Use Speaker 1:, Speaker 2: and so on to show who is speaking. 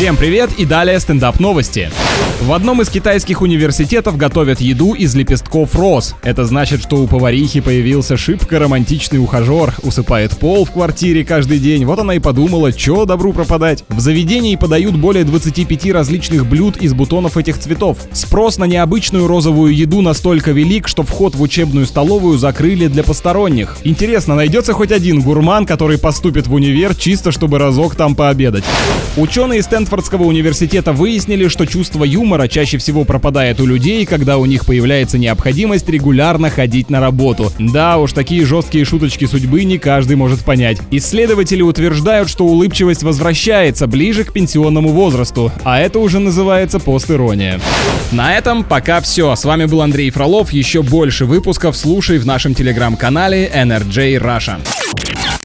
Speaker 1: Всем привет и далее стендап новости. В одном из китайских университетов готовят еду из лепестков роз. Это значит, что у поварихи появился шибко романтичный ухажер, усыпает пол в квартире каждый день. Вот она и подумала, чё добру пропадать. В заведении подают более 25 различных блюд из бутонов этих цветов. Спрос на необычную розовую еду настолько велик, что вход в учебную столовую закрыли для посторонних. Интересно, найдется хоть один гурман, который поступит в универ чисто, чтобы разок там пообедать. Ученые Стэнфордского университета выяснили, что чувство юмора чаще всего пропадает у людей, когда у них появляется необходимость регулярно ходить на работу. Да уж, такие жесткие шуточки судьбы не каждый может понять. Исследователи утверждают, что улыбчивость возвращается ближе к пенсионному возрасту, а это уже называется постирония. На этом пока все. С вами был Андрей Фролов. Еще больше выпусков слушай в нашем телеграм-канале NRJ Russia.